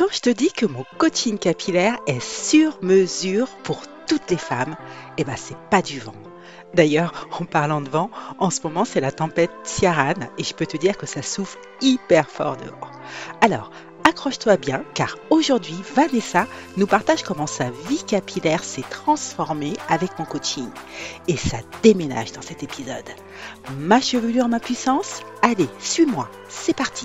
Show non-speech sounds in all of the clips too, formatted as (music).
Quand je te dis que mon coaching capillaire est sur mesure pour toutes les femmes, eh ben c'est pas du vent. D'ailleurs, en parlant de vent, en ce moment c'est la tempête Ciaran et je peux te dire que ça souffle hyper fort dehors. Alors, accroche-toi bien car aujourd'hui Vanessa nous partage comment sa vie capillaire s'est transformée avec mon coaching et ça déménage dans cet épisode. Ma chevelure, ma puissance? Allez, suis-moi, c'est parti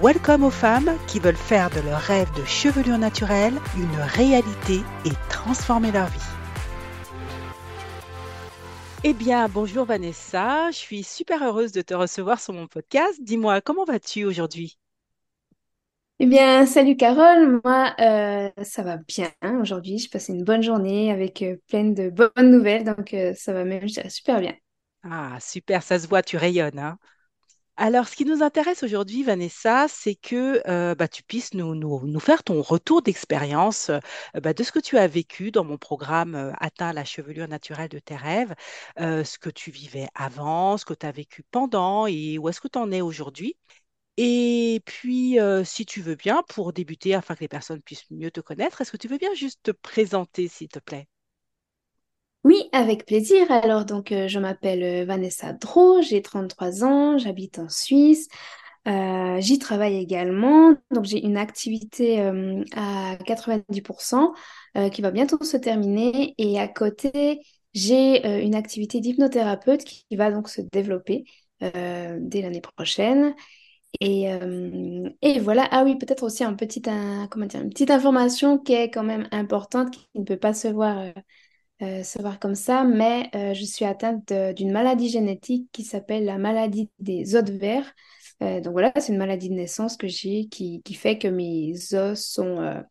Welcome aux femmes qui veulent faire de leur rêve de chevelure naturelle une réalité et transformer leur vie. Eh bien, bonjour Vanessa, je suis super heureuse de te recevoir sur mon podcast. Dis-moi, comment vas-tu aujourd'hui? Eh bien, salut Carole, moi euh, ça va bien aujourd'hui. Je passe une bonne journée avec euh, plein de bonnes nouvelles, donc euh, ça va même, je dirais, super bien. Ah, super, ça se voit, tu rayonnes, hein? Alors, ce qui nous intéresse aujourd'hui, Vanessa, c'est que euh, bah, tu puisses nous, faire ton retour d'expérience euh, bah, de ce que tu as vécu dans mon programme euh, Atteins la chevelure naturelle de tes rêves, ce que tu vivais avant, ce que tu as vécu pendant et où est-ce que tu en es aujourd'hui. Et puis, si tu veux bien, pour débuter, afin que les personnes puissent mieux te connaître, est-ce que tu veux bien juste te présenter, s'il te plaît? Oui, avec plaisir. Alors, donc, euh, je m'appelle euh, Vanessa Dro, j'ai 33 ans, j'habite en Suisse. Euh, j'y travaille également. Donc, j'ai une activité euh, à 90% euh, qui va bientôt se terminer. Et à côté, j'ai une activité d'hypnothérapeute qui, va donc se développer dès l'année prochaine. Et, voilà. Ah oui, peut-être aussi un petit, comment dire, une petite information qui est quand même importante, qui ne peut pas se voir. Euh, savoir comme ça, mais euh, je suis atteinte d'une maladie génétique qui s'appelle la maladie des os de verre. Euh, donc voilà, c'est une maladie de naissance que j'ai qui, qui fait que mes os sont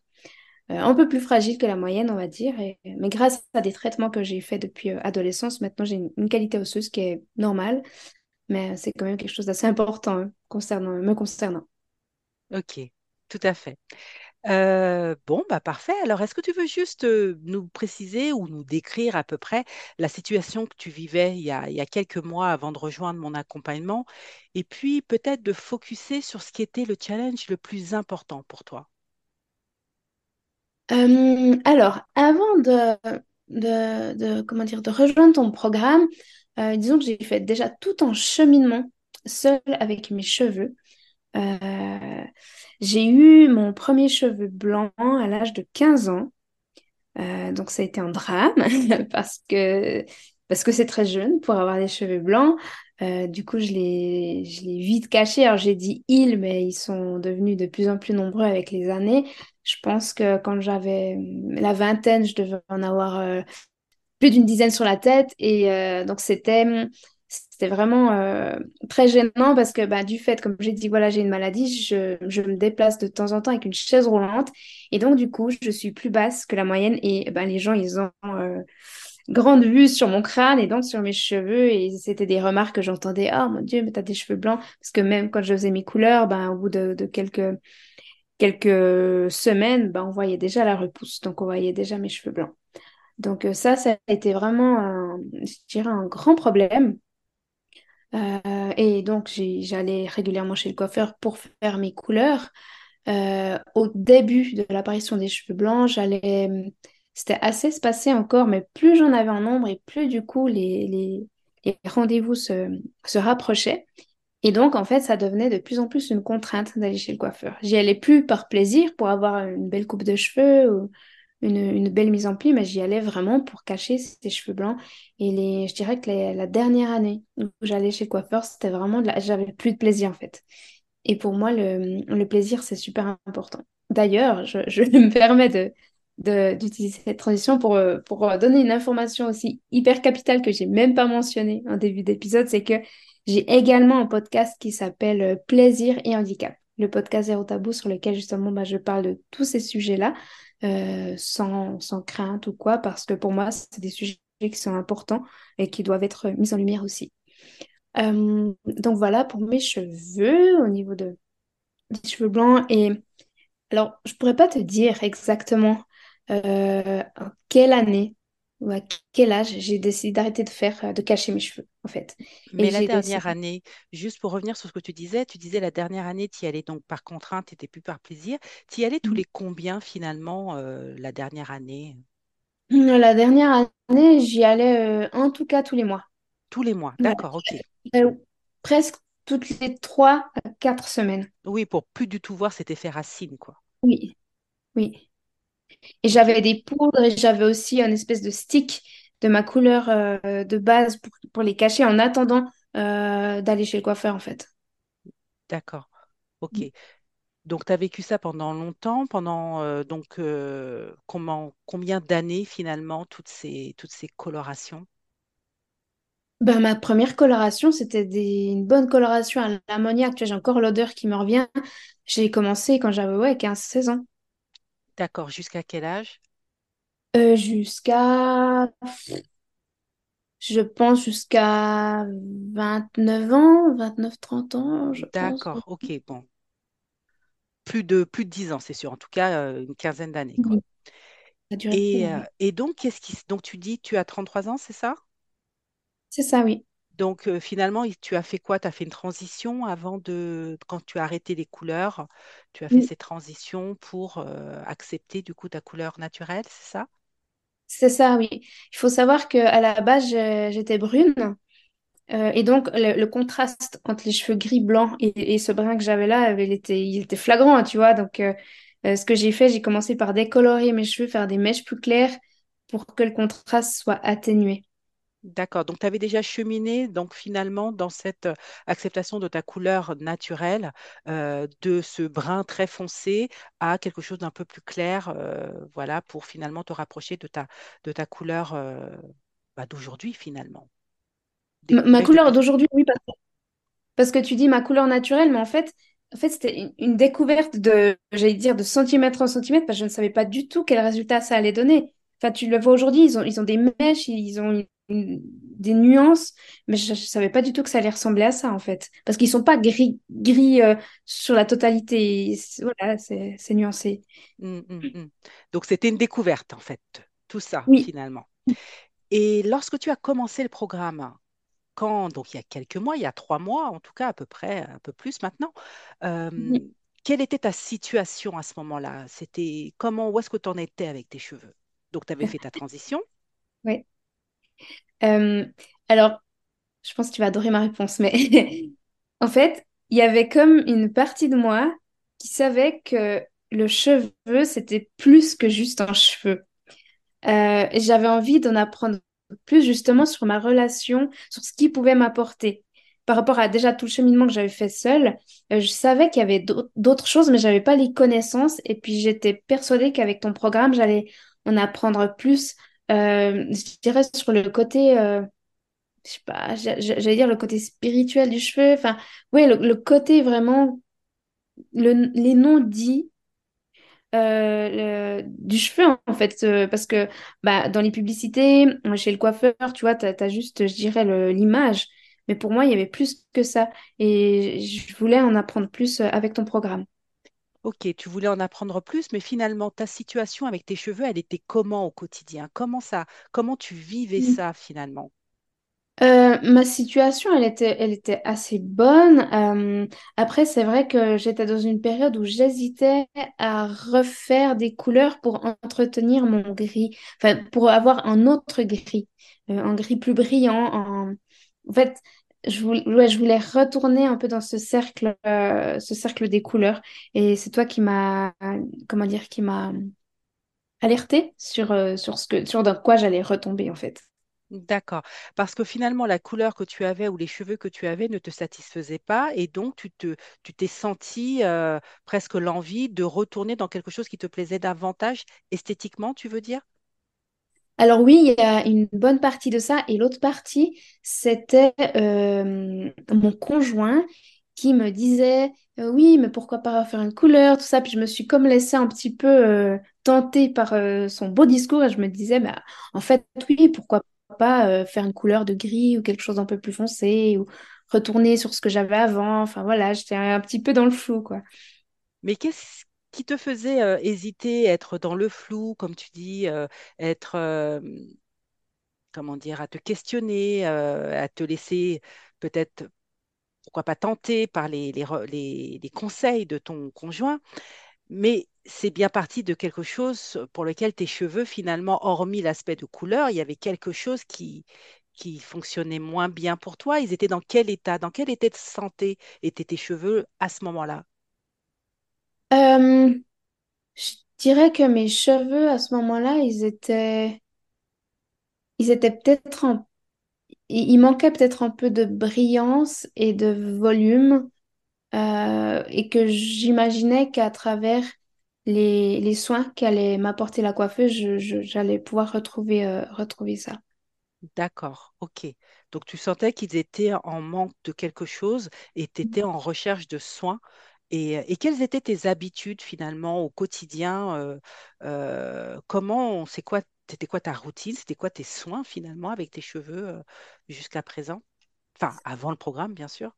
euh, un peu plus fragiles que la moyenne, on va dire. Mais grâce à des traitements que j'ai faits depuis adolescence, maintenant j'ai une, qualité osseuse qui est normale, mais c'est quand même quelque chose d'assez important hein, me concernant. Ok, tout à fait. Euh, bon, bah parfait. Alors, est-ce que tu veux juste nous préciser ou nous décrire à peu près la situation que tu vivais il y a, quelques mois avant de rejoindre mon accompagnement et puis peut-être de focuser sur ce qui était le challenge le plus important pour toi? Alors, avant de, de, comment dire, de rejoindre ton programme, disons que j'ai fait déjà tout en cheminement, seule avec mes cheveux. Euh, j'ai eu mon premier cheveu blanc à l'âge de 15 ans. Euh, donc ça a été un drame (laughs) parce que parce que c'est très jeune pour avoir des cheveux blancs. Euh, du coup, je l'ai vite caché. Alors j'ai dit ils, mais ils sont devenus de plus en plus nombreux avec les années. Je pense que quand j'avais la vingtaine, je devais en avoir plus d'une dizaine sur la tête. Et donc, c'était, c'était vraiment euh, très gênant parce que bah, du fait, comme j'ai dit, voilà, j'ai une maladie, je, je me déplace de temps en temps avec une chaise roulante. Et donc, du coup, je suis plus basse que la moyenne. Et bah, les gens, ils ont euh, grande vue sur mon crâne et donc sur mes cheveux. Et c'était des remarques que j'entendais. Oh mon Dieu, mais t'as des cheveux blancs. Parce que même quand je faisais mes couleurs, ben, au bout de, quelques, semaines, ben, on voyait déjà la repousse. Donc, on voyait déjà mes cheveux blancs. Donc euh, ça, ça a été vraiment, je dirais, un grand problème. Euh, et donc, j'allais régulièrement chez le coiffeur pour faire mes couleurs. Euh, au début de l'apparition des cheveux blancs, j'allais, c'était assez espacé encore, mais plus j'en avais en nombre et plus du coup les rendez-vous se, se rapprochaient. Et donc, en fait, ça devenait de plus en plus une contrainte d'aller chez le coiffeur. J'y allais plus par plaisir pour avoir une belle coupe de cheveux ou une, belle mise en pli, mais j'y allais vraiment pour cacher ces cheveux blancs. Et les, je dirais que la dernière année où j'allais chez le coiffeur, c'était vraiment la, j'avais plus de plaisir en fait. Et pour moi, le, plaisir, c'est super important. D'ailleurs, je, (laughs) me permets de, d'utiliser cette transition pour, pour donner une information aussi hyper capitale que j'ai même pas mentionnée en début d'épisode, c'est que j'ai également un podcast qui s'appelle euh, Plaisir et handicap, le podcast Zéro Tabou sur lequel justement bah, je parle de tous ces sujets-là. Euh, sans, sans crainte ou quoi, parce que pour moi, c'est des sujets qui sont importants et qui doivent être mis en lumière aussi. Euh, donc voilà pour mes cheveux au niveau de, des cheveux blancs. Et alors, je pourrais pas te dire exactement euh, quelle année ou à quel âge? J'ai décidé d'arrêter de faire, euh, de cacher mes cheveux, en fait. Mais Et la dernière décidé. année, juste pour revenir sur ce que tu disais, tu disais la dernière année, tu y allais donc par contrainte, tu plus par plaisir. Tu y allais tous les combien finalement euh, la dernière année? La dernière année, j'y allais euh, en tout cas tous les mois. Tous les mois, d'accord, ok. Euh, presque toutes les trois à quatre semaines. Oui, pour plus du tout voir cet effet racine, quoi. Oui, oui. Et j'avais des poudres et j'avais aussi un espèce de stick de ma couleur euh, de base pour, pour les cacher en attendant euh, d'aller chez le coiffeur, en fait. d'accord, ok. Donc, tu as vécu ça pendant longtemps, pendant euh, donc comment, combien d'années finalement, toutes ces, toutes ces colorations? Ben, ma première coloration, c'était des- une bonne coloration à l'ammoniac. Tu vois, j'ai encore l'odeur qui me revient. J'ai commencé quand j'avais ouais, quinze seize ans. D'accord, jusqu'à quel âge? Euh, jusqu'à, je pense, jusqu'à 29 ans, vingt neuf trente ans, je pense. D'accord, ok, bon. Plus de, plus de 10 ans, c'est sûr, en tout cas euh, une quinzaine d'années, quoi. Oui, Ça a duré Et, euh, et donc, qu'est-ce qui, donc tu dis, tu as 33 ans, c'est ça? C'est ça, oui. Donc, euh, finalement, tu as fait quoi? Tu as fait une transition avant de, quand tu as arrêté les couleurs, tu as fait Oui, ces transitions pour euh, accepter du coup ta couleur naturelle, c'est ça? C'est ça, oui. Il faut savoir qu'à la base, j'étais brune. euh, et donc, le, le contraste entre les cheveux gris blancs et, et ce brun que j'avais là, il était, il était flagrant, hein, tu vois? Donc, euh, ce que j'ai fait, j'ai commencé par décolorer mes cheveux, faire des mèches plus claires pour que le contraste soit atténué. D'accord. Donc, tu avais déjà cheminé, donc finalement, dans cette acceptation de ta couleur naturelle, euh, de ce brun très foncé à quelque chose d'un peu plus clair, euh, voilà, pour finalement te rapprocher de ta, de ta couleur euh, bah, d'aujourd'hui, finalement. Ma, couleur d'aujourd'hui, oui, parce, parce que tu dis ma couleur naturelle, mais en fait, en fait c'était une, une découverte de, j'allais dire, de centimètre en centimètre, parce que je ne savais pas du tout quel résultat ça allait donner. Enfin, tu le vois aujourd'hui, ils ont, ils ont des mèches, ils ont des nuances, mais je ne savais pas du tout que ça allait ressembler à ça, en fait. Parce qu'ils sont pas gris, gris euh, sur la totalité. C'est- Voilà, c'est nuancé. Hum, hum, hum. Donc, c'était une découverte, en fait, tout ça, Oui. finalement. Et lorsque tu as commencé le programme, quand, donc il y a quelques mois, il y a trois mois en tout cas, à peu près, un peu plus maintenant, euh, quelle était ta situation à ce moment-là? C'était comment, où est-ce que tu en étais avec tes cheveux? Donc, tu avais fait ta transition? (laughs) Oui. Euh, alors, Je pense que tu vas adorer ma réponse, mais (laughs) en fait, il y avait comme une partie de moi qui savait que le cheveu, c'était plus que juste un cheveu. Euh, j'avais envie d'en apprendre plus justement sur ma relation, sur ce qu'il pouvait m'apporter. Par rapport à déjà tout le cheminement que j'avais fait seule, euh, je savais qu'il y avait d'au- d'autres choses, mais j'avais pas les connaissances. Et puis j'étais persuadée qu'avec ton programme, j'allais en apprendre plus, euh, je dirais, sur le côté euh, je sais pas, j'a- j'a- j'allais dire le côté spirituel du cheveu. Enfin, le, côté vraiment, le, les non-dits euh, le- du cheveu, en fait. euh, parce que bah, dans les publicités, euh, chez le coiffeur, tu vois, t'as, t'as juste, je dirais, l'image. Mais pour moi, il y avait plus que ça. Et je voulais en apprendre plus euh, avec ton programme. Ok, tu voulais en apprendre plus, mais finalement, ta situation avec tes cheveux, elle était comment au quotidien? Comment ça, comment tu vivais ça finalement? Euh, ma situation, elle était, elle était assez bonne. Euh, après, c'est vrai que j'étais dans une période où j'hésitais à refaire des couleurs pour entretenir mon gris, enfin, pour avoir un autre gris, euh, un gris plus brillant. En, en fait, je voulais, retourner un peu dans ce cercle, euh, ce cercle des couleurs. Et c'est toi qui m'a, comment dire, qui m'a alerté sur, euh, sur ce sur dans quoi j'allais retomber, en fait. D'accord. Parce que finalement, la couleur que tu avais ou les cheveux que tu avais ne te satisfaisaient pas et donc tu te, tu t'es senti euh, presque l'envie de retourner dans quelque chose qui te plaisait davantage esthétiquement, tu veux dire? Alors oui, il y a une bonne partie de ça et l'autre partie, c'était euh, mon conjoint qui me disait euh, oui, mais pourquoi pas faire une couleur, tout ça. Puis je me suis comme laissée un petit peu euh, tentée par euh, son beau discours et je me disais, bah, en fait, oui, pourquoi pas faire une couleur de gris ou quelque chose d'un peu plus foncé ou retourner sur ce que j'avais avant. Enfin voilà, j'étais un petit peu dans le flou, quoi. Mais qu'est-ce qui te faisait hésiter, être dans le flou, comme tu dis, être, comment dire, à te questionner, à te laisser peut-être, pourquoi pas tenter par les, conseils de ton conjoint, mais c'est bien parti de quelque chose pour lequel tes cheveux, finalement, hormis l'aspect de couleur, il y avait quelque chose qui, qui fonctionnait moins bien pour toi. Ils étaient dans quel état, dans quel état de santé étaient tes cheveux à ce moment-là? Euh, je dirais que mes cheveux à ce moment-là, ils étaient, ils étaient peut-être un- il il manquait peut-être un peu de brillance et de volume. euh, et que j'imaginais qu'à travers les, les soins qu'allait m'apporter la coiffeuse, je- je- j'allais pouvoir retrouver, euh, retrouver ça. D'accord, ok. Donc tu sentais qu'ils étaient en manque de quelque chose et tu étais en recherche de soins. Et, et quelles étaient tes habitudes finalement au quotidien? euh, euh, comment, c'est quoi, c'était quoi ta routine? C'était quoi tes soins finalement avec tes cheveux euh, jusqu'à présent? Enfin, avant le programme, bien sûr.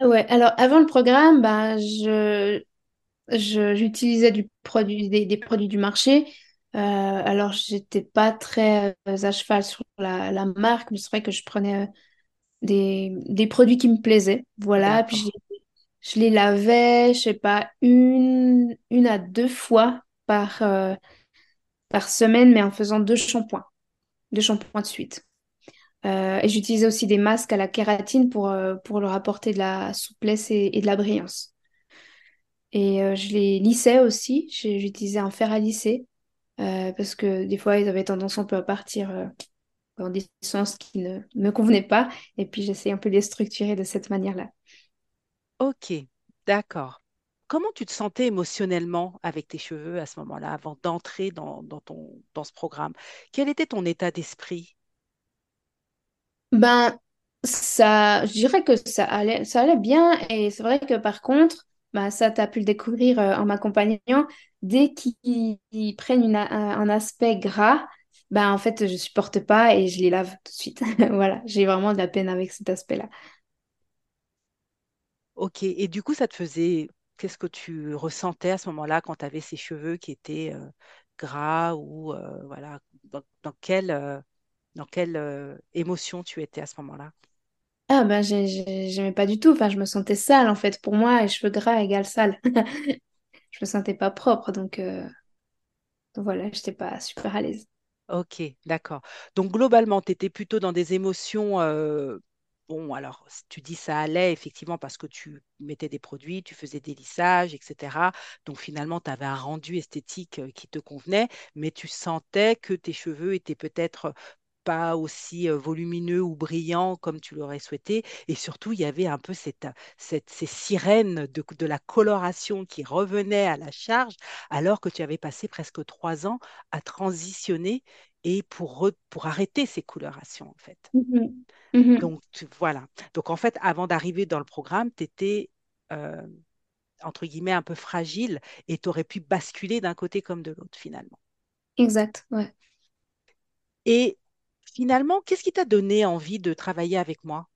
Ouais, alors avant le programme, ben, je, je- j'utilisais du produit, des, des produits du marché. Euh, alors, j'étais pas très euh, à cheval sur la, la marque, mais c'est vrai que je prenais euh, des, des produits qui me plaisaient. Voilà, D'accord. Je les lavais, je sais pas, une, une à deux fois par, euh, semaine, mais en faisant deux shampoings, deux shampoings de suite. Euh, et j'utilisais aussi des masques à la kératine pour, euh, leur apporter de la souplesse et, de la brillance. Et je les lissais aussi, j'utilisais un fer à lisser, parce que des fois, ils avaient tendance un peu à partir dans des sens qui ne me convenaient pas. Et puis, j'essayais un peu de les structurer de cette manière-là. Ok, d'accord. Comment tu te sentais émotionnellement avec tes cheveux à ce moment-là, avant d'entrer dans, ton, dans ce programme? Quel était ton état d'esprit? Ben, ça, je dirais que ça allait, ça allait bien. Et c'est vrai que par contre, ben, ça, tu as pu le découvrir euh, en m'accompagnant. Dès qu'ils ils prennent un, aspect gras, ben, en fait, je supporte pas et je les lave tout de suite. (laughs) Voilà, j'ai vraiment de la peine avec cet aspect-là. Ok, et du coup, ça te faisait, qu'est-ce que tu ressentais à ce moment-là quand tu avais ces cheveux qui étaient euh, gras ou euh, voilà, dans, dans quelle, euh, dans quelle émotion tu étais à ce moment-là? Ah ben, j'ai- j'ai- j'aimais pas du tout. Enfin, je me sentais sale, en fait. Pour moi, les cheveux gras égale sale. (laughs) Je me sentais pas propre, donc, euh, donc voilà, j'étais pas super à l'aise. Ok, d'accord. Donc globalement, tu étais plutôt dans des émotions. Euh, bon, alors tu dis ça allait effectivement parce que tu mettais des produits, tu faisais des lissages, etc. Donc finalement, tu avais un rendu esthétique euh, qui te convenait, mais tu sentais que tes cheveux étaient peut-être pas aussi euh, volumineux ou brillants comme tu l'aurais souhaité. Et surtout, il y avait un peu cette, cette- ces sirènes de, de la coloration qui revenaient à la charge, alors que tu avais passé presque trois ans à transitionner et pour, arrêter ces colorations, en fait. Mhm. Mhm. Donc, tu- voilà. Donc, en fait, avant d'arriver dans le programme, tu étais, entre guillemets, un peu fragile et tu aurais pu basculer d'un côté comme de l'autre, finalement. Exact, ouais. Et finalement, qu'est-ce qui t'a donné envie de travailler avec moi?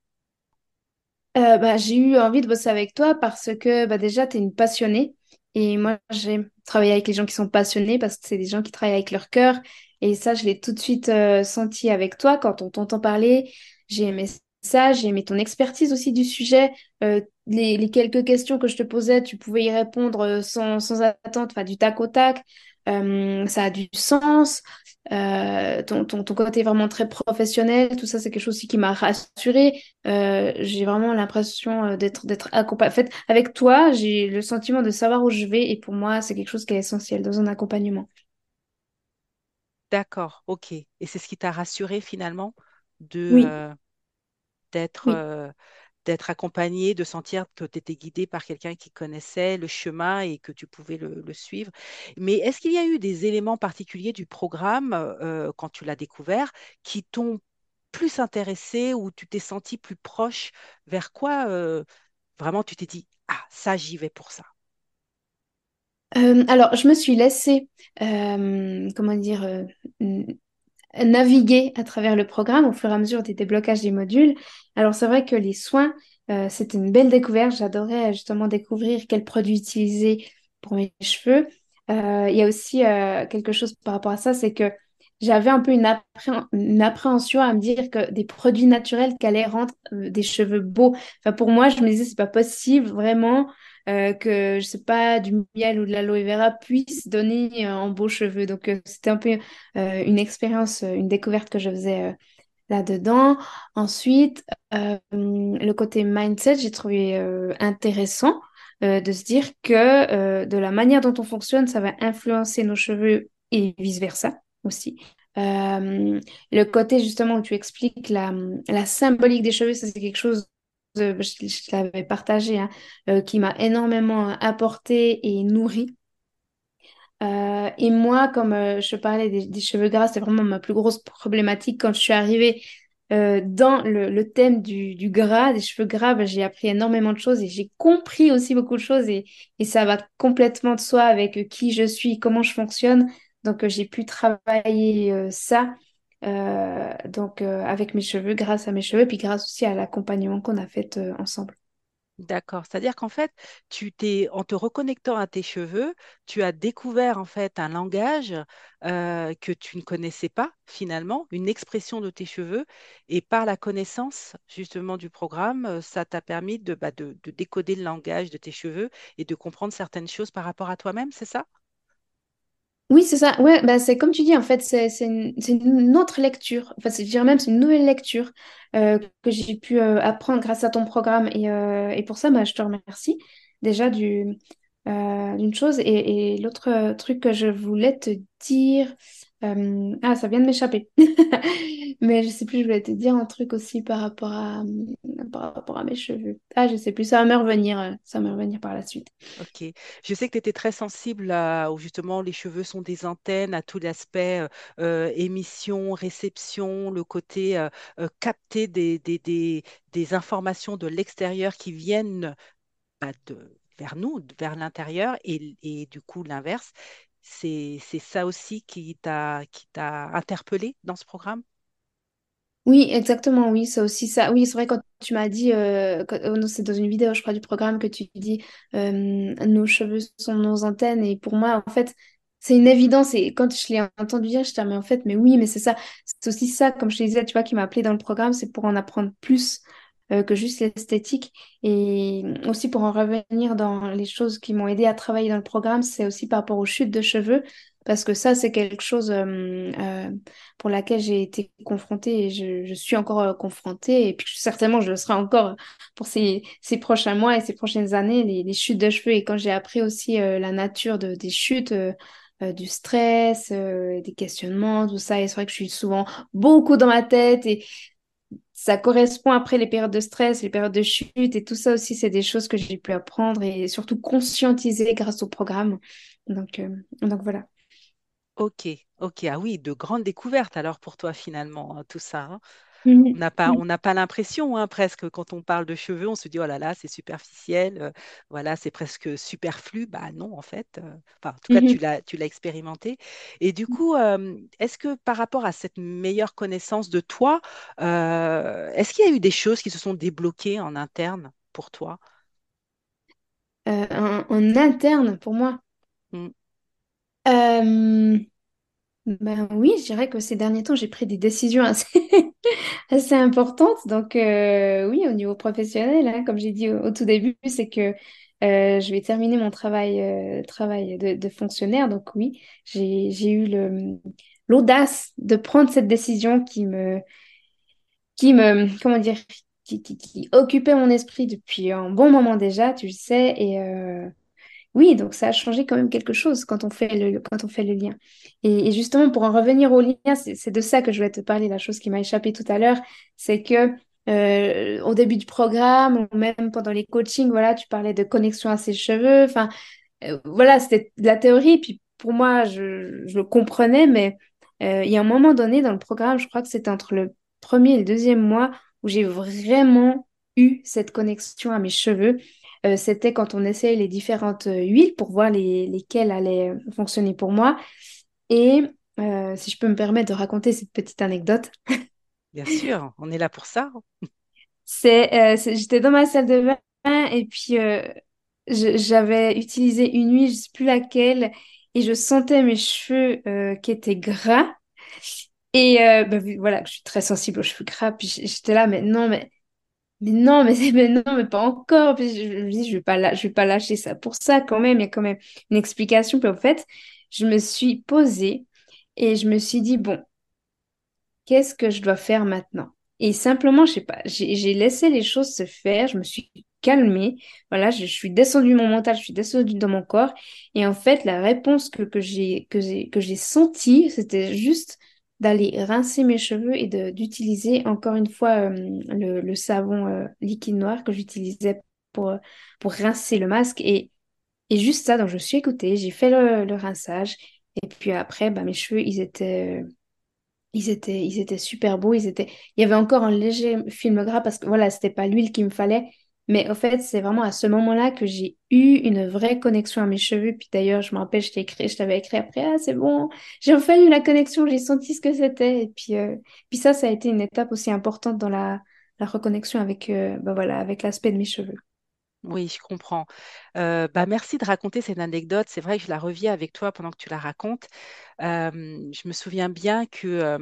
Euh, bah, j'ai eu envie de bosser avec toi parce que bah, déjà, tu es une passionnée. Et moi, j'aime travailler avec les gens qui sont passionnés parce que c'est des gens qui travaillent avec leur cœur. Et ça, je l'ai tout de suite euh, senti avec toi quand on t'entend parler. J'ai aimé ça, j'ai aimé ton expertise aussi du sujet. Euh, les, quelques questions que je te posais, tu pouvais y répondre euh, sans, sans attente, enfin, du tac au tac. Euh, ça a du sens. Euh, ton, ton, ton côté vraiment très professionnel, tout ça, c'est quelque chose aussi qui m'a rassurée. Euh, j'ai vraiment l'impression d'être d'être accompagnée. En fait, avec toi, j'ai le sentiment de savoir où je vais et pour moi, c'est quelque chose qui est essentiel dans un accompagnement. D'accord, ok. Et c'est ce qui t'a rassuré finalement de Oui, d'être oui. D'être accompagné, de sentir que tu étais guidé par quelqu'un qui connaissait le chemin et que tu pouvais le, suivre. Mais est-ce qu'il y a eu des éléments particuliers du programme euh, quand tu l'as découvert qui t'ont plus intéressé ou tu t'es senti plus proche? Vers quoi euh, Vraiment, tu t'es dit, ah, ça, j'y vais pour ça. Euh, alors, je me suis laissée, comment dire, naviguer à travers le programme au fur et à mesure des déblocages des modules. Alors, c'est vrai que les soins, euh, c'était une belle découverte. J'adorais justement découvrir quels produits utiliser pour mes cheveux. Euh, il y a aussi euh, quelque chose par rapport à ça, c'est que j'avais un peu une, appré- une appréhension à me dire que des produits naturels qu'allaient rendre euh, des cheveux beaux. Enfin, pour moi, je me disais, c'est pas possible vraiment euh, que, je sais pas, du miel ou de l'aloe vera puisse donner euh, un beau cheveux. Donc, euh, c'était un peu une expérience, une découverte que je faisais là-dedans. Ensuite, le côté mindset, j'ai trouvé intéressant de se dire que de la manière dont on fonctionne, ça va influencer nos cheveux et vice-versa aussi. Le côté justement où tu expliques la, la symbolique des cheveux, ça c'est quelque chose, je, l'avais partagé, hein, euh, qui m'a énormément apporté et nourri. Euh, et moi, comme euh, je parlais des, cheveux gras, c'est vraiment ma plus grosse problématique. Quand je suis arrivée euh, dans le, thème du, gras, des cheveux gras, ben, j'ai appris énormément de choses et j'ai compris aussi beaucoup de choses et, ça va complètement de soi avec euh, qui je suis, comment je fonctionne. Donc, euh, j'ai pu travailler euh, ça euh, donc, euh, avec mes cheveux, grâce à mes cheveux, puis grâce aussi à l'accompagnement qu'on a fait euh, ensemble. D'accord. C'est-à-dire qu'en fait, tu t'es, en te reconnectant à tes cheveux, tu as découvert en fait un langage que tu ne connaissais pas finalement, une expression de tes cheveux, et par la connaissance justement du programme, ça t'a permis de, bah, de, de décoder le langage de tes cheveux et de comprendre certaines choses par rapport à toi-même, c'est ça? Oui, c'est ça. Ouais, bah, c'est comme tu dis, en fait, c'est c'est une, autre lecture. Enfin, c'est- je dirais même, c'est une nouvelle lecture euh, que j'ai pu euh, apprendre grâce à ton programme. Et, euh, et pour ça, bah, je te remercie déjà du, d'une chose. Et, et l'autre truc que je voulais te dire, euh, ah, ça vient de m'échapper. (laughs) Mais je sais plus, je voulais te dire un truc aussi par rapport à, par rapport à mes cheveux. Ah, je sais plus, ça va me revenir, euh, ça me revenir par la suite. Ok. Je sais que tu étais très sensible à, où justement les cheveux sont des antennes, à tout l'aspect euh, euh, émission, réception, le côté euh, euh, capter des, des, des, informations de l'extérieur qui viennent bah, vers nous, vers l'intérieur, et, et du coup l'inverse. C'est, ça aussi qui t'a, interpellé dans ce programme? Oui, exactement, oui, c'est aussi ça. Oui, c'est vrai quand tu m'as dit, euh, non, c'est dans une vidéo, je crois, du programme que tu dis, nos cheveux sont nos antennes. Et pour moi, en fait, c'est une évidence. Et quand je l'ai entendu dire, je disais, mais en fait, mais oui, mais c'est ça. C'est aussi ça, comme je te disais, tu vois, qui m'a appelé dans le programme, c'est pour en apprendre plus euh, que juste l'esthétique. Et aussi pour en revenir dans les choses qui m'ont aidé à travailler dans le programme, c'est aussi par rapport aux chutes de cheveux. Parce que ça, c'est quelque chose euh, euh, pour laquelle j'ai été confrontée et je, suis encore confrontée. Et puis certainement, je le serai encore pour ces, ces prochains mois et ces prochaines années, les, chutes de cheveux. Et quand j'ai appris aussi la nature de, des chutes, du stress, des questionnements, tout ça, et c'est vrai que je suis souvent beaucoup dans ma tête ça correspond après les périodes de stress, les périodes de chute et tout ça aussi, c'est des choses que j'ai pu apprendre et surtout conscientiser grâce au programme. Donc, euh, donc voilà. Ok, ok. Ah oui, de grandes découvertes alors pour toi finalement, hein, tout ça. hein. On n'a pas, on n'a pas l'impression, hein, presque, quand on parle de cheveux, on se dit, oh là là, c'est superficiel, euh, voilà, c'est presque superflu. Bah non, en fait. euh, enfin, en tout cas, tu l'as, tu l'as expérimenté. Et du coup, euh, est-ce que par rapport à cette meilleure connaissance de toi, euh, est-ce qu'il y a eu des choses qui se sont débloquées en interne pour toi? En, en interne, pour moi? Mm. Ben oui, je dirais que ces derniers temps, j'ai pris des décisions assez, (laughs) assez importantes. Donc euh, oui, au niveau professionnel, hein, comme j'ai dit au, tout début, c'est que euh, je vais terminer mon travail, euh, travail de, fonctionnaire. Donc oui, j'ai, eu l'audace de prendre cette décision qui me, qui me, comment dire, qui, qui, qui occupait mon esprit depuis un bon moment déjà, tu le sais. Et, oui, donc ça a changé quand même quelque chose quand on fait le, quand on fait le lien. Et, justement, pour en revenir au lien, c'est de ça que je voulais te parler, la chose qui m'a échappé tout à l'heure, c'est que euh, au début du programme, ou même pendant les coachings, voilà, tu parlais de connexion à ses cheveux. Enfin, euh, voilà, c'était de la théorie. Puis pour moi, je, je le comprenais, mais euh, il y a un moment donné dans le programme, je crois que c'était entre le premier et le deuxième mois, où j'ai vraiment eu cette connexion à mes cheveux, euh, c'était quand on essayait les différentes euh, huiles pour voir les, lesquelles allaient fonctionner pour moi. Et euh, si je peux me permettre de raconter cette petite anecdote, Bien sûr, on est là pour ça. c'est, c'est- j'étais dans ma salle de bain et puis j'avais utilisé une huile, je sais plus laquelle, et je sentais mes cheveux qui étaient gras. Et vu- voilà, je suis très sensible aux cheveux gras, puis j'étais là, mais non, mais Mais non, mais, non, mais pas encore. Puis je, me dis, je vais pas, vais pas lâcher ça pour ça quand même. Il y a quand même une explication. Puis en fait, je me suis posée et je me suis dit, bon, qu'est-ce que je dois faire maintenant? Et simplement, je sais pas, j'ai laissé les choses se faire. Je me suis calmée. Voilà, je, suis descendue mon mental, je suis descendue dans mon corps. Et en fait, la réponse que, que j'ai sentie, c'était juste d'aller rincer mes cheveux et d'utiliser encore une fois euh, le, le savon euh, liquide noir que j'utilisais pour, euh, pour rincer le masque. Et, et juste ça, donc je suis écoutée, j'ai fait le, le rinçage. Et puis après, bah, mes cheveux, ils étaient, ils étaient, ils étaient super beaux. Ils étaient... Il y avait encore un léger film gras parce que voilà, c'était pas l'huile qu'il me fallait. Mais au fait, c'est vraiment à ce moment-là que j'ai eu une vraie connexion à mes cheveux. Puis d'ailleurs, je me rappelle, je écrit, je t'avais écrit après, ah, c'est bon, j'ai enfin eu la connexion, j'ai senti ce que c'était. Et puis, euh, puis ça, ça a été une étape aussi importante dans la, la reconnexion avec, euh, bah voilà, avec l'aspect de mes cheveux. Oui, je comprends. Bah, merci de raconter cette anecdote. C'est vrai que je la reviens avec toi pendant que tu la racontes. Je me souviens bien que,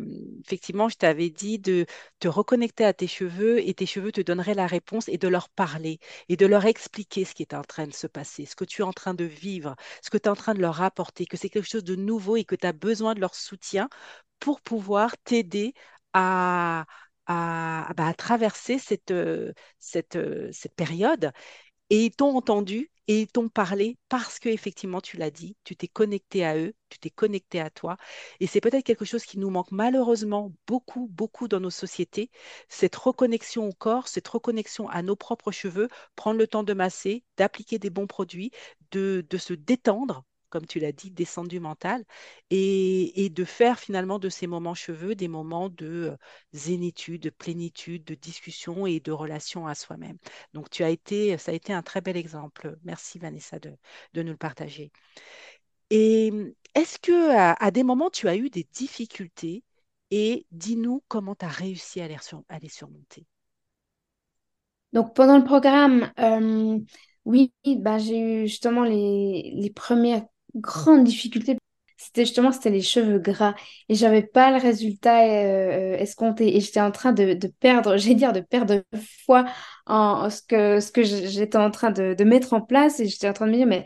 effectivement, je t'avais dit de te reconnecter à tes cheveux et tes cheveux te donneraient la réponse et de leur parler et de leur expliquer ce qui est en train de se passer, ce que tu es en train de vivre, ce que tu es en train de leur apporter, que c'est quelque chose de nouveau et que tu as besoin de leur soutien pour pouvoir t'aider à, à, bah, traverser cette, cette, cette période et ils t'ont entendu et ils t'ont parlé parce que effectivement tu l'as dit, tu t'es connecté à eux, tu t'es connecté à toi. Et c'est peut-être quelque chose qui nous manque malheureusement beaucoup, beaucoup dans nos sociétés, cette reconnexion au corps, cette reconnexion à nos propres cheveux, prendre le temps de masser, d'appliquer des bons produits, de, de se détendre comme tu l'as dit, descendre du mental, et, de faire finalement de ces moments cheveux des moments de euh, zénitude, de plénitude, de discussion et de relation à soi-même. Donc, tu as été, ça a été un très bel exemple. Merci, Vanessa, de, de nous le partager. Et est-ce que à, des moments, tu as eu des difficultés et dis-nous comment tu as réussi à les, sur- à les surmonter? Donc pendant le programme, euh, oui, bah, j'ai eu justement les, les premières grandes difficultés. C'était justement c'était les cheveux gras. Et j'avais pas le résultat euh, euh, escompté. Et j'étais en train de, de perdre, (laughs) j'ai dire de perdre foi en, ce que ce que j'étais en train de, de mettre en place. Et j'étais en train de me dire mais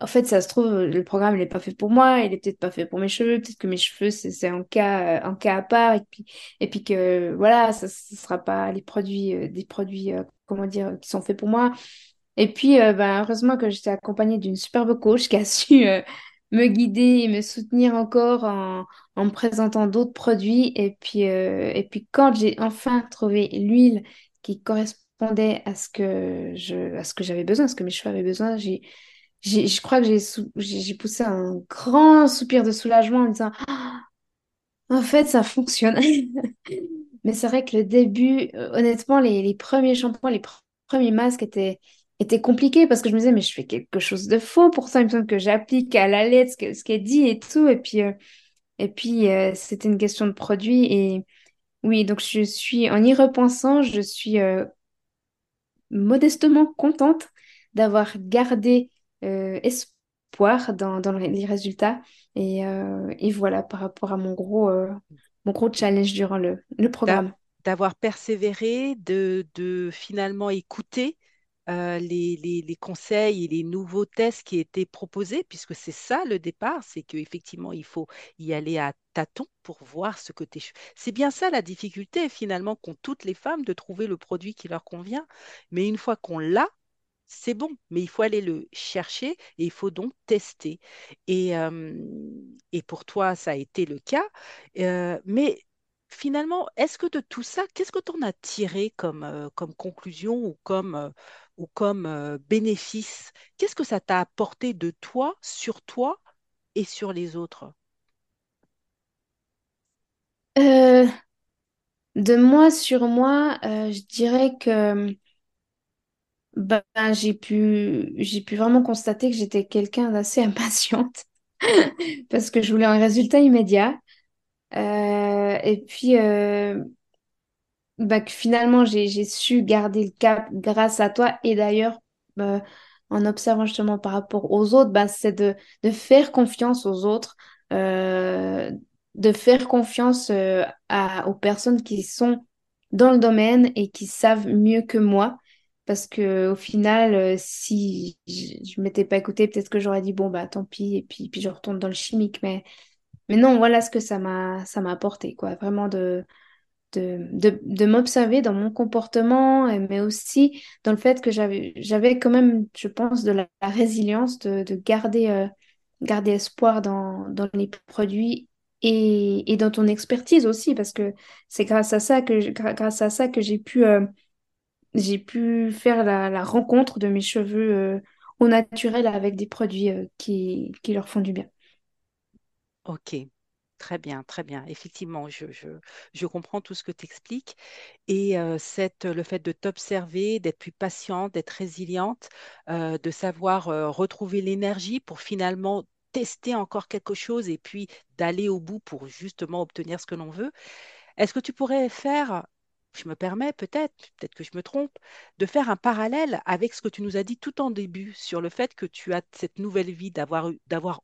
en fait, ça se trouve, le programme, il n'est pas fait pour moi, il est peut-être pas fait pour mes cheveux, peut-être que mes cheveux, c'est un cas, euh, un cas à part, et puis, et puis que, voilà, ça ne sera pas les produits, des produits, comment dire, qui sont faits pour moi. Et puis, euh, ben, heureusement que j'étais accompagnée d'une superbe coach qui a su euh, me guider et me soutenir encore en, en me présentant d'autres produits. Et puis, euh, et puis quand j'ai enfin trouvé l'huile qui correspondait à ce que je, à ce que j'avais besoin, à ce que mes cheveux avaient besoin, j'ai Je crois que j'ai j'ai poussé un grand soupir de soulagement en me disant, Ah, en fait, ça fonctionne. (laughs) Mais c'est vrai que le début, euh, honnêtement, les, les premiers shampoings, les pr- premiers masques étaient, étaient compliqués parce que je me disais, mais je fais quelque chose de faux. Pourtant, il me semble que j'applique à la lettre ce que- ce qu'elle dit et tout. Et puis, euh, et puis euh, c'était une question de produit. Et oui, donc je suis, en y repensant, je suis euh, modestement contente d'avoir gardé espoir dans, dans les résultats. Et, et voilà, par rapport à mon gros, mon gros challenge durant le, le programme. d'avoir persévéré, de, de finalement écouter euh, les, conseils et les nouveaux tests qui étaient proposés, puisque c'est ça le départ, c'est qu'effectivement, il faut y aller à tâtons pour voir ce que. C'est bien ça la difficulté finalement qu'ont toutes les femmes de trouver le produit qui leur convient. Mais une fois qu'on l'a, c'est bon, mais il faut aller le chercher et il faut donc tester. Et, euh, et pour toi, ça a été le cas. Euh, mais finalement, est-ce que de tout ça, qu'est-ce que tu en as tiré comme, euh, comme conclusion ou comme, euh, euh, bénéfice? Qu'est-ce que ça t'a apporté de toi, sur toi et sur les autres? De moi sur moi, je dirais que ben, j'ai pu vraiment constater que j'étais quelqu'un d'assez (laughs) impatiente parce que je voulais un résultat immédiat. Euh, et puis, euh, bah, finalement, j'ai, su garder le cap grâce à toi. Et d'ailleurs, bah, en observant justement par rapport aux autres, bah, c'est de, de faire confiance aux autres, euh, de faire confiance euh, aux personnes qui sont dans le domaine et qui savent mieux que moi. Parce que au final, euh, si je ne m'étais pas écoutée, peut-être que j'aurais dit, bon, bah tant pis, et puis, puis je retourne dans le chimique. Mais, mais non, voilà ce que ça m'a ça m'a apporté, quoi. Vraiment de m'observer dans mon comportement, et- mais aussi dans le fait que j'avais, quand même, je pense, de la, résilience de, euh, garder espoir dans, les produits et, dans ton expertise aussi, parce que c'est grâce à ça que, euh, j'ai pu faire la, rencontre de mes cheveux, euh, au naturel avec des produits, euh, qui leur font du bien. Ok, très bien, très bien. Effectivement, je, je, je comprends tout ce que tu expliques. Et euh, cette, le fait de t'observer, d'être plus patiente, d'être résiliente, euh, de savoir euh, retrouver l'énergie pour finalement tester encore quelque chose et puis d'aller au bout pour justement obtenir ce que l'on veut. Est-ce que tu pourrais faire, je me permets peut-être, peut-être que je me trompe, de faire un parallèle avec ce que tu nous as dit tout en début sur le fait que tu as cette nouvelle vie, d'avoir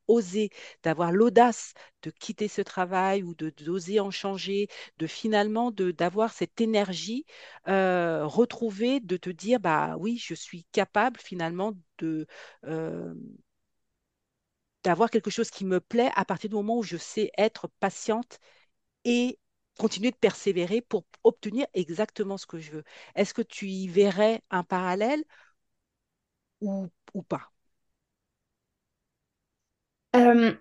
osé, d'avoir l'audace de quitter ce travail ou d'oser en changer, de finalement d'avoir cette énergie euh, retrouvée, de te dire bah oui, je suis capable finalement de euh, d'avoir quelque chose qui me plaît à partir du moment où je sais être patiente et continuer de persévérer pour obtenir exactement ce que je veux. Est-ce que tu y verrais un parallèle ou, ou pas? Euh,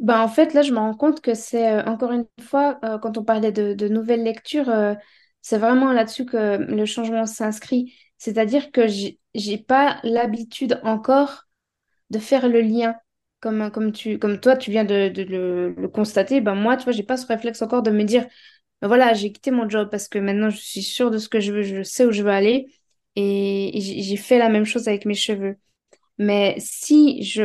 ben en fait, là, je me rends compte que c'est, euh, encore une fois, euh, quand on parlait de, nouvelles lectures, c'est vraiment là-dessus que le changement s'inscrit. C'est-à-dire que j'ai pas l'habitude encore de faire le lien. Comme, comme, tu, comme toi, tu viens de, le, le constater, ben moi, tu vois, pas ce réflexe encore de me dire, ben voilà, j'ai quitté mon job parce que maintenant, je suis sûre de ce que je veux, je sais où je veux aller. Et, et j'ai fait la même chose avec mes cheveux. Mais si je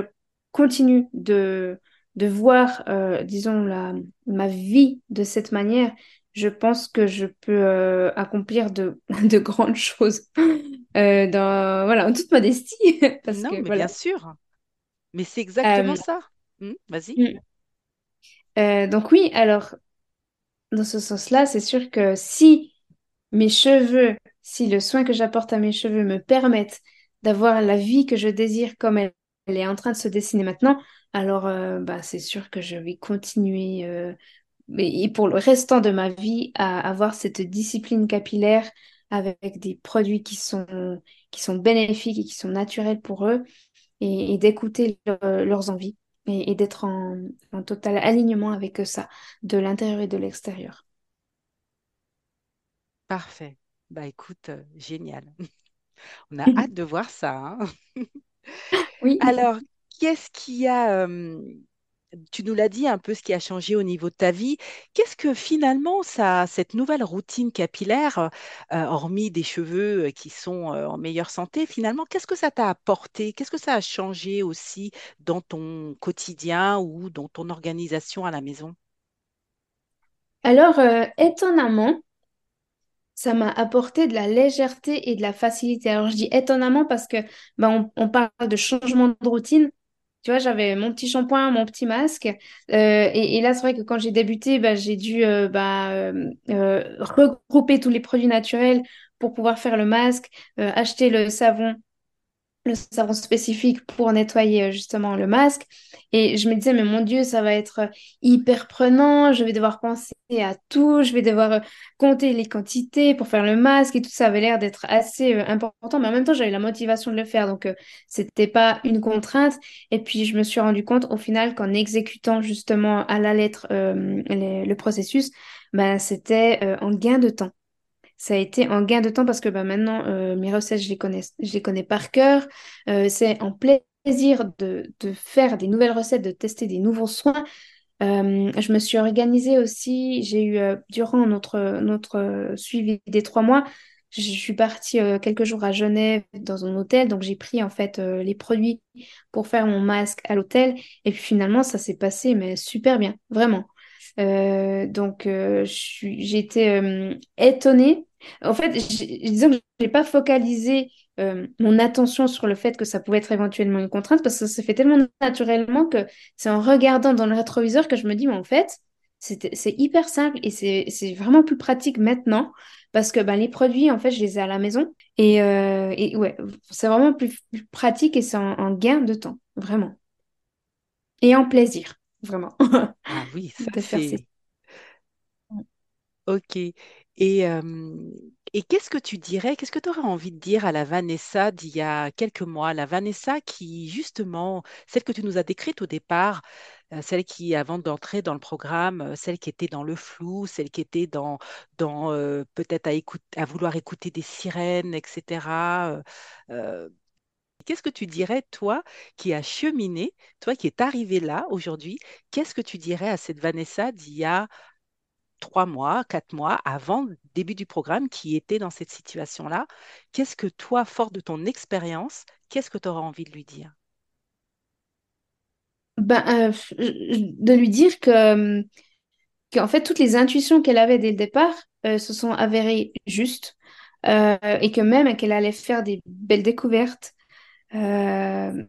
continue de, de voir, euh, disons, la, ma vie de cette manière, je pense que je peux euh, accomplir de, (laughs) de grandes choses euh, dans, voilà, en toute modestie, (laughs) parce Non, que mais bien sûr. Mais c'est exactement ça. Hmm, vas-y. Euh, donc oui, alors, dans ce sens-là, c'est sûr que si mes cheveux, si le soin que j'apporte à mes cheveux me permettent d'avoir la vie que je désire comme elle, est en train de se dessiner maintenant, alors euh, bah, c'est sûr que je vais continuer euh, et pour le restant de ma vie à avoir cette discipline capillaire avec des produits qui sont, qui sont bénéfiques et qui sont naturels pour eux et, d'écouter leur- leurs envies et, et d'être en, en total alignement avec ça, de l'intérieur et de l'extérieur. Parfait. Bah écoute, euh, génial. (laughs) On a (laughs) hâte de voir ça. hein. Oui. (laughs) Alors, qu'est-ce qui a, euh, tu nous l'as dit un peu ce qui a changé au niveau de ta vie. Qu'est-ce que finalement ça, cette nouvelle routine capillaire, euh, hormis des cheveux euh, qui sont euh, en meilleure santé, finalement, qu'est-ce que ça t'a apporté? Qu'est-ce que ça a changé aussi dans ton quotidien ou dans ton organisation à la maison? Alors, euh, étonnamment, ça m'a apporté de la légèreté et de la facilité. Alors, je dis étonnamment parce que ben, on parle de changement de routine. Tu vois, j'avais mon petit shampoing, mon petit masque. euh, et, et là, c'est vrai que quand j'ai débuté, ben, j'ai dû euh, ben, euh, euh, regrouper tous les produits naturels pour pouvoir faire le masque, euh, acheter le savon le savon spécifique pour nettoyer euh, justement le masque. Et je me disais, mais mon Dieu, ça va être euh, hyper prenant, je vais devoir penser à tout, je vais devoir euh, compter les quantités pour faire le masque et tout ça avait l'air d'être assez important, mais en même temps, j'avais la motivation de le faire, donc euh, c'était pas une contrainte. Et puis, je me suis rendu compte au final qu'en exécutant justement à la lettre le processus, ben, c'était en gain de temps. Ça a été un gain de temps parce que bah, maintenant, euh, mes recettes, je les connais, je les connais par cœur. Euh, c'est un plaisir de, faire des nouvelles recettes, de tester des nouveaux soins. Euh, je me suis organisée aussi. J'ai eu, durant notre, notre suivi des trois mois, je suis partie quelques jours à Genève dans un hôtel, donc j'ai pris en fait les produits pour faire mon masque à l'hôtel. Et puis finalement, ça s'est passé, mais super bien, vraiment. Euh, donc euh, j'ai été euh, étonnée. En fait, disons que je n'ai pas focalisé mon attention sur le fait que ça pouvait être éventuellement une contrainte parce que ça s'est fait tellement naturellement que c'est en regardant dans le rétroviseur que je me dis, mais en fait, c'est hyper simple et c'est vraiment plus pratique maintenant parce que ben, les produits, en fait, je les ai à la maison et, euh, ouais, c'est vraiment plus, pratique et c'est un gain de temps, vraiment. Et en plaisir, vraiment, Ah oui, (laughs) ça de faire ok. Et, euh, et qu'est-ce que tu dirais, qu'est-ce que tu aurais envie de dire à la Vanessa d'il y a quelques mois, la Vanessa qui justement, celle que tu nous as décrite au départ, euh, celle qui, avant d'entrer dans le programme, euh, celle qui était dans le flou, celle qui était dans, dans euh, peut-être à à vouloir écouter des sirènes, etc. euh, Qu'est-ce que tu dirais, toi, qui as cheminé, toi qui es arrivé là aujourd'hui, qu'est-ce que tu dirais à cette Vanessa d'il y a trois mois, quatre mois, avant le début du programme, qui était dans cette situation-là? Qu'est-ce que toi, fort de ton expérience, qu'est-ce que tu auras envie de lui dire? Ben, euh, de lui dire que, qu'en fait, toutes les intuitions qu'elle avait dès le départ euh, se sont avérées justes euh, et que même qu'elle allait faire des belles découvertes. Euh,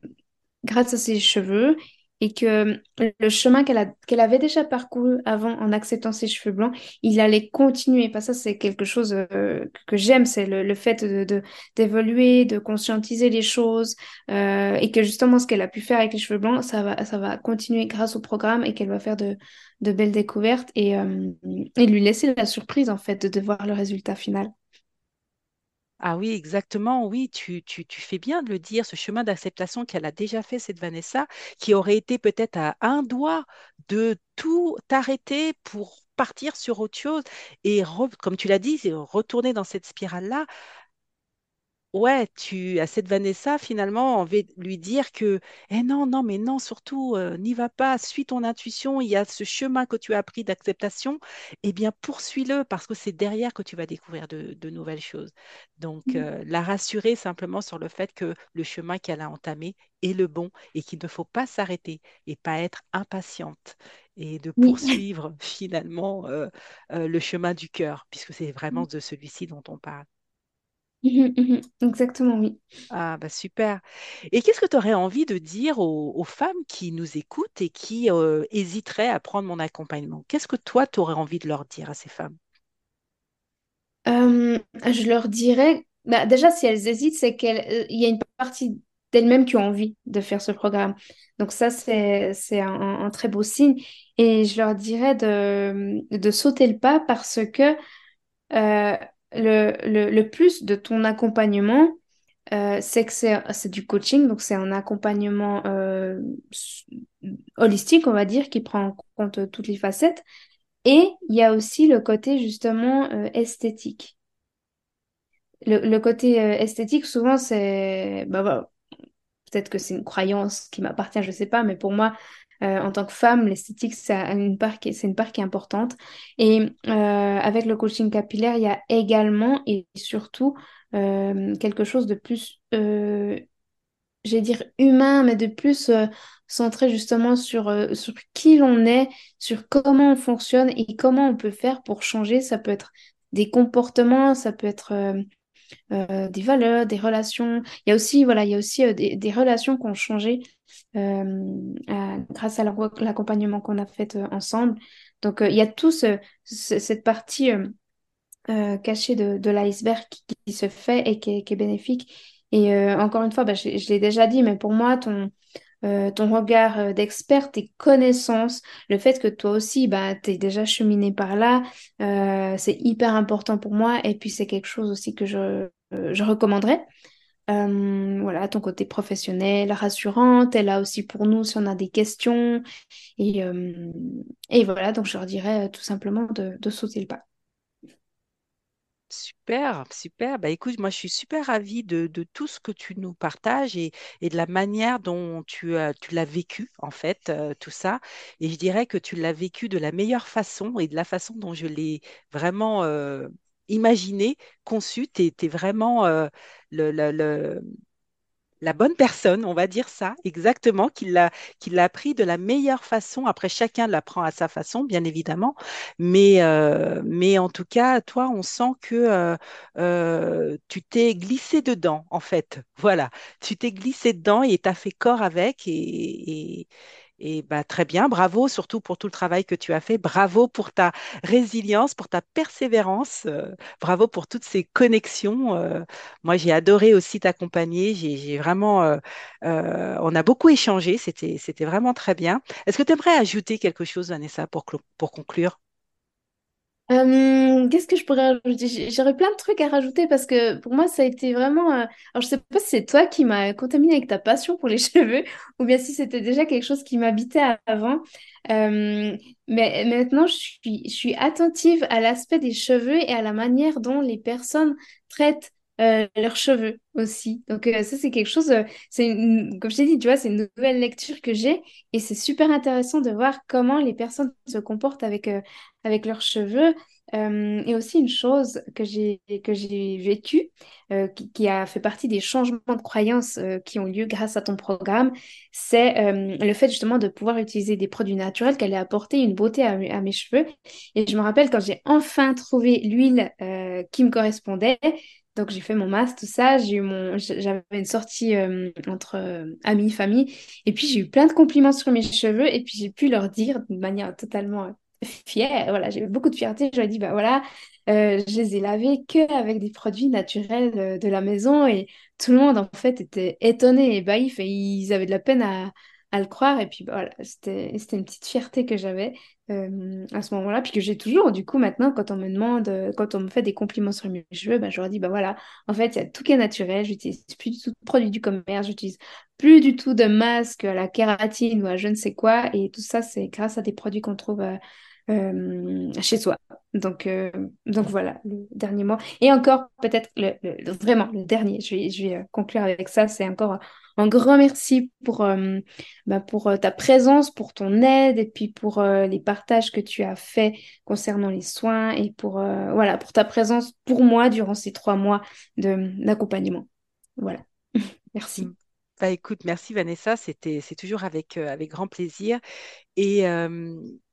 grâce à ses cheveux et que le chemin qu'elle avait déjà parcouru avant en acceptant ses cheveux blancs, il allait continuer. Pas ça, c'est quelque chose euh, que j'aime, c'est le, le fait de, de- d'évoluer, de conscientiser les choses euh, et que justement ce qu'elle a pu faire avec les cheveux blancs, ça va, ça va continuer grâce au programme et qu'elle va faire de, de belles découvertes et, et lui laisser la surprise en fait de, de voir le résultat final. Ah oui, exactement, oui, tu, fais bien de le dire, ce chemin d'acceptation qu'elle a déjà fait, cette Vanessa, qui aurait été peut-être à un doigt de tout arrêter pour partir sur autre chose et, comme tu l'as dit, retourner dans cette spirale-là. Ouais, tu à cette Vanessa, finalement, on va lui dire que, eh non, non, mais non, surtout, euh, n'y va pas, suis ton intuition, il y a ce chemin que tu as appris d'acceptation, eh bien, poursuis-le parce que c'est derrière que tu vas découvrir de, de nouvelles choses. Donc, euh, la rassurer simplement sur le fait que le chemin qu'elle a entamé est le bon et qu'il ne faut pas s'arrêter et pas être impatiente et de Oui. poursuivre (laughs) finalement euh, euh, le chemin du cœur, puisque c'est vraiment de celui-ci dont on parle. Mhm, mhm. Exactement, oui. Ah, bah super. Et qu'est-ce que tu aurais envie de dire aux, aux femmes qui nous écoutent et qui euh, hésiteraient à prendre mon accompagnement? Qu'est-ce que toi, tu aurais envie de leur dire à ces femmes? Euh, je leur dirais, bah, déjà, si elles hésitent, c'est qu'il y a une partie d'elles-mêmes qui ont envie de faire ce programme. Donc ça, c'est, c'est un, un très beau signe. Et je leur dirais de, de sauter le pas parce que euh, le, le, plus de ton accompagnement, euh, c'est que c'est, du coaching, donc c'est un accompagnement euh, holistique, on va dire, qui prend en compte toutes les facettes. Et il y a aussi le côté justement euh, esthétique. Le, le côté euh, esthétique, souvent, c'est... Bah, bah, peut-être que c'est une croyance qui m'appartient, je sais pas, mais pour moi, euh, en tant que femme, l'esthétique, c'est une part qui est, importante. Et euh, avec le coaching capillaire, il y a également et surtout euh, quelque chose de plus, j'allais dire humain, mais de plus centré justement sur, sur qui l'on est, sur comment on fonctionne et comment on peut faire pour changer. Ça peut être des comportements, ça peut être... euh, des valeurs, des relations. Il y a aussi, voilà, il y a aussi euh, des, relations qui ont changé euh, grâce à la- l'accompagnement qu'on a fait ensemble. Donc, il y a tout ce- ce- cette partie cachée de, l'iceberg qui, se fait et qui est, bénéfique. Et encore une fois, bah, je l'ai déjà dit, mais pour moi, ton, euh, ton regard euh, d'expert, tes connaissances, le fait que toi aussi, bah, tu es déjà cheminé par là, euh, c'est hyper important pour moi. Et puis, c'est quelque chose aussi que je, je recommanderais. Voilà, ton côté professionnel, rassurante, elle là aussi pour nous si on a des questions. Et, et voilà, donc je leur dirais tout simplement de, de sauter le pas. Super, super. Bah, écoute, moi, je suis super ravie de, tout ce que tu nous partages et, de la manière dont tu, tu l'as vécu, en fait, euh, tout ça. Et je dirais que tu l'as vécu de la meilleure façon et de la façon dont je l'ai vraiment... euh, imaginé, conçu. Tu es, vraiment euh, le- la bonne personne, on va dire ça, exactement, qui l'a, qui appris de la meilleure façon. Après, chacun l'apprend à sa façon, bien évidemment. Mais, euh, mais en tout cas, toi, on sent que euh, euh, tu t'es glissé dedans, en fait. Voilà, tu t'es glissé dedans et tu as fait corps avec. Et, et bah, très bien, bravo surtout pour tout le travail que tu as fait. Bravo pour ta résilience, pour ta persévérance. euh, bravo pour toutes ces connexions. euh, moi, j'ai adoré aussi t'accompagner. J'ai vraiment, euh, on a beaucoup échangé. C'était, vraiment très bien. Est-ce que tu aimerais ajouter quelque chose, Vanessa, pour, pour conclure? Euh, qu'est-ce que je pourrais rajouter? J'aurais plein de trucs à rajouter parce que pour moi, ça a été vraiment. euh, Alors, je sais pas si c'est toi qui m'as contaminé avec ta passion pour les (laughs) cheveux ou bien si c'était déjà quelque chose qui m'habitait avant. Euh, mais maintenant, je suis attentive à l'aspect des cheveux et à la manière dont les personnes traitent euh, leurs cheveux aussi. Donc, euh, ça, c'est quelque chose. euh, c'est comme je t'ai dit, tu vois, c'est une nouvelle lecture que j'ai et c'est super intéressant de voir comment les personnes se comportent avec. avec leurs cheveux. Et aussi une chose que j'ai que j'ai vécue, qui, a fait partie des changements de croyances qui ont lieu grâce à ton programme, c'est le fait justement de pouvoir utiliser des produits naturels qui allaient apporter une beauté à, mes cheveux. Et je me rappelle quand j'ai enfin trouvé l'huile qui me correspondait. Donc j'ai fait mon masque, tout ça, j'ai eu mon, j'avais une sortie euh, entre euh, amis, famille, et puis j'ai eu plein de compliments sur mes cheveux, et puis j'ai pu leur dire de manière totalement fière, voilà, j'ai beaucoup de fierté. Je lui ai dit, bah voilà, euh, je les ai lavés que avec des produits naturels euh, de la maison. Et tout le monde en fait était étonné et baïf. Et ils avaient de la peine à, le croire. Et puis bah, voilà, c'était une petite fierté que j'avais euh, à ce moment-là, puis que j'ai toujours. Du coup, maintenant, quand on me demande, euh, quand on me fait des compliments sur mes cheveux, bah, je leur dis, bah voilà, en fait, il y a tout qui est naturel, j'utilise plus du tout de produits du commerce, j'utilise plus du tout de masque à la kératine ou à je ne sais quoi. Et tout ça, c'est grâce à des produits qu'on trouve euh, chez soi. Donc, euh, donc voilà, le dernier mot. Et encore, peut-être, vraiment, le dernier, je vais, je vais euh, conclure avec ça, c'est encore un grand merci pour, euh, bah, pour euh, ta présence, pour ton aide et puis pour euh, les partages que tu as faits concernant les soins et pour, euh, voilà, pour ta présence pour moi durant ces trois mois d'accompagnement. Voilà, (laughs) Mm. merci. Bah écoute, merci Vanessa, c'était, c'est toujours avec, euh, avec grand plaisir. Et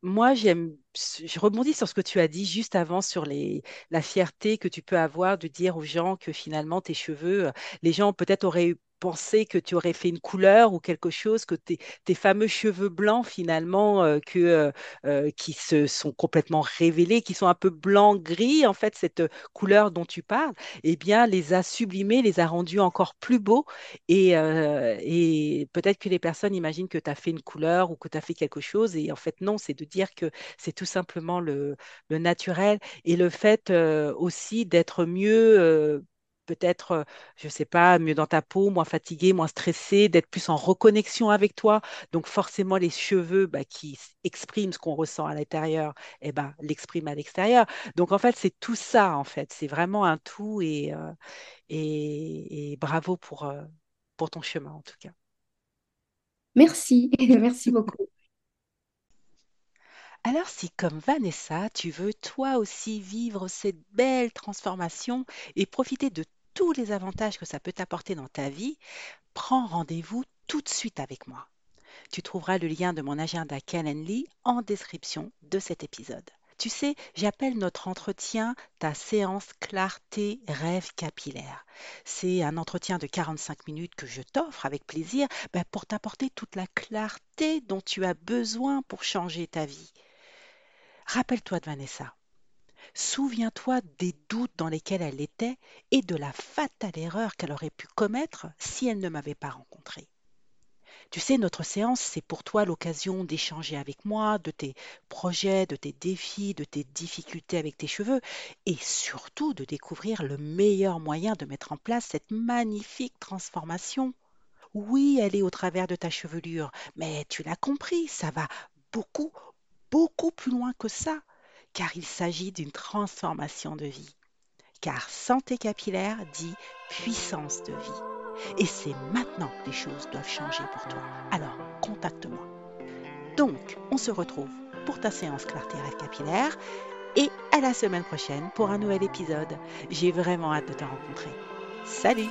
moi, j'aime, je rebondis sur ce que tu as dit juste avant sur les, la fierté que tu peux avoir de dire aux gens que finalement tes cheveux, euh, les gens peut-être auraient eu pensé que tu aurais fait une couleur ou quelque chose, que tes, fameux cheveux blancs finalement euh, que, euh, euh, qui se sont complètement révélés, qui sont un peu blanc-gris, en fait, cette couleur dont tu parles, eh bien, les a sublimés, les a rendus encore plus beaux. Et, et peut-être que les personnes imaginent que tu as fait une couleur ou que tu as fait quelque chose. Et en fait, non, c'est de dire que c'est tout simplement le, naturel et le fait aussi d'être mieux. Peut-être, euh, je ne sais pas, mieux dans ta peau, moins fatigué, moins stressé, d'être plus en reconnexion avec toi. Donc forcément, les cheveux bah, qui expriment ce qu'on ressent à l'intérieur, eh ben, l'expriment à l'extérieur. Donc en fait, c'est tout ça, en fait. C'est vraiment un tout et, euh, et, et bravo pour, euh, pour ton chemin, en tout cas. Merci, (laughs) merci beaucoup. Alors, si comme Vanessa, tu veux toi aussi vivre cette belle transformation et profiter de tous les avantages que ça peut t'apporter dans ta vie, prends rendez-vous tout de suite avec moi. Tu trouveras le lien de mon agenda Calendly en description de cet épisode. Tu sais, j'appelle notre entretien ta séance clarté rêve capillaire. C'est un entretien de 45 minutes que je t'offre avec plaisir ben, pour t'apporter toute la clarté dont tu as besoin pour changer ta vie. Rappelle-toi de Vanessa. Souviens-toi des doutes dans lesquels elle était et de la fatale erreur qu'elle aurait pu commettre si elle ne m'avait pas rencontrée. Tu sais, notre séance, c'est pour toi l'occasion d'échanger avec moi de tes projets, de tes défis, de tes difficultés avec tes cheveux et surtout de découvrir le meilleur moyen de mettre en place cette magnifique transformation. Oui, elle est au travers de ta chevelure, mais tu l'as compris, ça va beaucoup, beaucoup plus loin que ça, car il s'agit d'une transformation de vie. Car santé capillaire dit puissance de vie. Et c'est maintenant que les choses doivent changer pour toi. Alors, contacte-moi. Donc, on se retrouve pour ta séance clarté rêve capillaire et à la semaine prochaine pour un nouvel épisode. J'ai vraiment hâte de te rencontrer. Salut